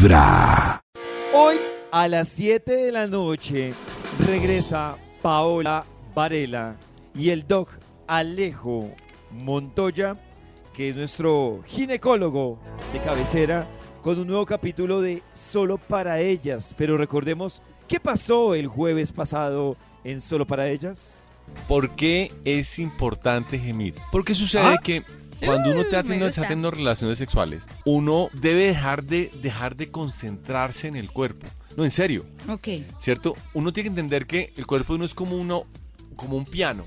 Vibra. Hoy a las 7 de la noche regresa Paola Varela y el doc Alejo Montoya, que es nuestro ginecólogo de cabecera, con un nuevo capítulo de Solo para ellas. Pero recordemos, ¿qué pasó el jueves pasado en Solo para ellas? ¿Por qué es importante gemir? Porque sucede ¿Ah? que cuando uno está Uh, me teniendo, está teniendo relaciones sexuales, uno debe dejar de, dejar de concentrarse en el cuerpo. No, en serio, Ok. ¿cierto? Uno tiene que entender que el cuerpo de uno es como, uno, como un piano,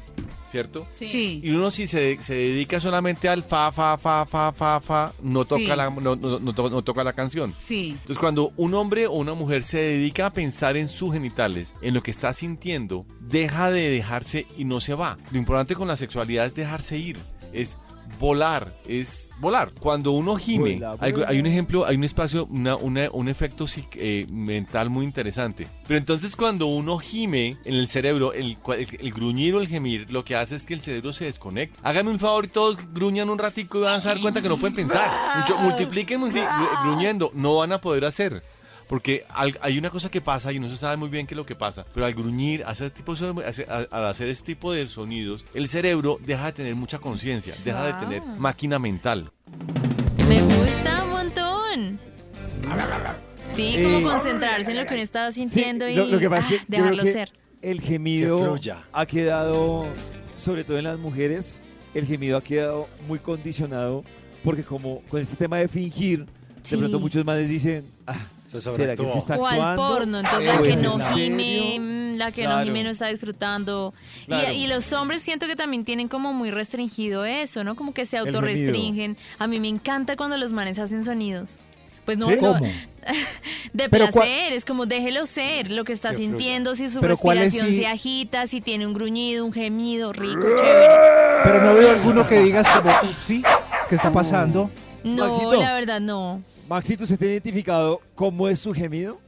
¿cierto? Sí. Y uno si se, se dedica solamente al fa, fa, fa, fa, fa, fa, no toca, Sí. la, no, no- no to- no toca la canción. Sí. Entonces, cuando un hombre o una mujer se dedica a pensar en sus genitales, en lo que está sintiendo, deja de dejarse y no se va. Lo importante con la sexualidad es dejarse ir, es volar, es volar. Cuando uno gime, Vuela, hay, vuela. hay un ejemplo, hay un espacio, una- una- un efecto eh, mental muy interesante. Pero entonces cuando uno gime en el cerebro, el, el, el gruñir o el gemir, lo que hace es que el cerebro se desconecta. Háganme un favor y todos gruñan un ratico y van a dar cuenta que no pueden pensar. Mucho- multipliquen multi- gru- gruñendo, no van a poder hacer. Porque hay una cosa que pasa y no se sabe muy bien qué es lo que pasa, pero al gruñir, hacer tipo, de- al hacer este tipo de sonidos, el cerebro deja de tener mucha conciencia, deja de Wow. tener máquina mental. Me gusta un montón. Sí, como Eh, concentrarse en lo que uno estaba sintiendo Sí, y lo, lo que pasa es que ah, dejarlo que ser. El gemido ha quedado, sobre todo en las mujeres, el gemido ha quedado muy condicionado porque como con este tema de fingir, Sí. de pronto muchos madres dicen, ah, Se ¿será que es que sobreactuó. está O al porno, entonces ¿O la que no gime, la que Claro. no gime no está disfrutando. Y- Claro. Y, los hombres siento que también tienen como muy restringido eso, ¿no? Como que se autorrestringen. A mí me encanta cuando los manes hacen sonidos. Pues no, ¿Sí? no, ¿Cómo? de Pero placer, es como déjelo ser lo que está sintiendo, si su Pero ¿cuál es respiración si- se agita, si tiene un gruñido, un gemido, rico, chévere. Pero no veo alguno que digas como, sí, ¿qué está pasando? No, Maxito. la verdad no. Maxito, ¿usted tiene identificado cómo es su gemido?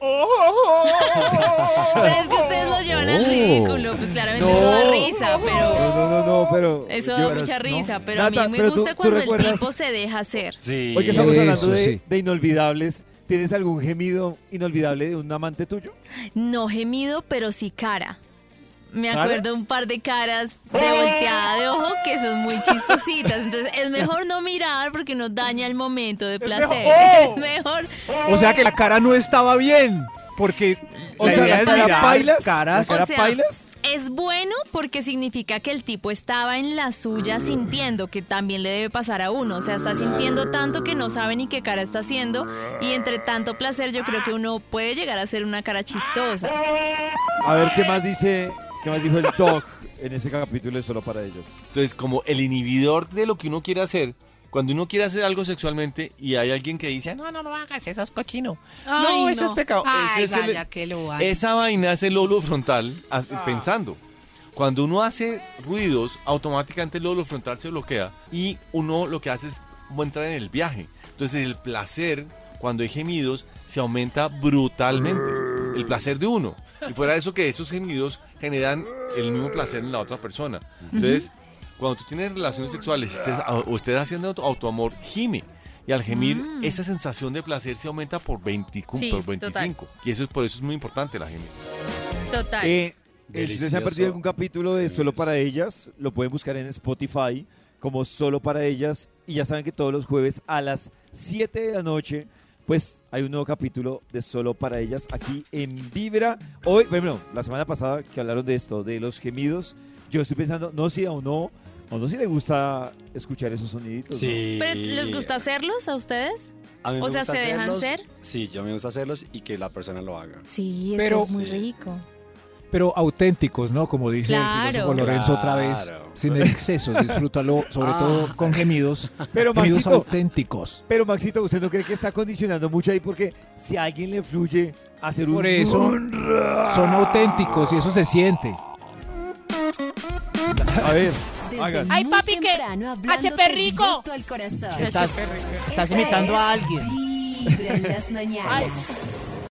Pero es que ustedes los llevan al ridículo, pues claramente eso da risa, pero No, no, no, no, pero... eso da mucha ¿no? risa, pero Nata, a mí me gusta tú cuando el tipo se deja hacer. Sí. Hoy que estamos hablando Eso, de, sí. de inolvidables, ¿tienes algún gemido inolvidable de un amante tuyo? No gemido, pero sí cara. Me acuerdo un par de caras de volteada de ojo que son muy chistositas. Entonces es mejor no mirar porque nos daña el momento de placer. Es mejor. O sea que la cara no estaba bien, porque O la sea, idea ¿la es mirar pailas? caras. ¿La cara O sea, pailas? Es bueno porque significa que el tipo estaba en la suya sintiendo que también le debe pasar a uno. O sea, está sintiendo tanto que no sabe ni qué cara está haciendo. Y entre tanto placer, yo creo que uno puede llegar a ser una cara chistosa. A ver, ¿qué más dice, qué más dijo el doc en ese capítulo de Solo para ellos? Entonces, como el inhibidor de lo que uno quiere hacer, cuando uno quiere hacer algo sexualmente y hay alguien que dice, no, no, no hagas, eso es cochino. no, Ay, eso es pecado. Ay, Ese es el- que lo esa vaina es el lóbulo frontal as- pensando. Cuando uno hace ruidos, automáticamente el lóbulo frontal se bloquea y uno lo que hace es entrar en el viaje. Entonces el placer, cuando hay gemidos, se aumenta brutalmente. El placer de uno. Y fuera de eso que esos gemidos generan el mismo placer en la otra persona. Entonces, cuando tú tienes relaciones sexuales estés- o estés haciendo auto- autoamor, gime. Y al gemir, esa sensación de placer se aumenta por, 20 Sí, por total. 25. Y eso es por eso es muy importante la gemir. Total. Eh, eh, si ustedes se han perdido algún capítulo de Solo para ellas, lo pueden buscar en Spotify como Solo para ellas. Y ya saben que todos los jueves a las 7 de la noche, pues hay un nuevo capítulo de Solo para ellas aquí en Vibra. Hoy, bueno, la semana pasada que hablaron de esto, de los gemidos, yo estoy pensando, no si o no, o no si le gusta escuchar esos soniditos. ¿no? Sí. ¿Pero les gusta hacerlos a ustedes? A mí me o sea, gusta ¿se dejan hacerlos. ser? Sí, yo me gusta hacerlos y que la persona lo haga. Sí, es Pero- que es muy Sí. rico. Pero auténticos, ¿no? Como dice Claro. el filósofo Lorenzo otra vez, sin excesos, disfrútalo, sobre Ah. todo con gemidos, Pero gemidos Maxito, auténticos. pero Maxito, ¿usted no cree que está condicionando mucho ahí? Porque si a alguien le fluye hacer un... Por eso son auténticos y eso se siente. A ver, Desde Ay, papi, hablándote HP rico. directo al corazón. Estás, imitando es a alguien. Vibra en las mañanas.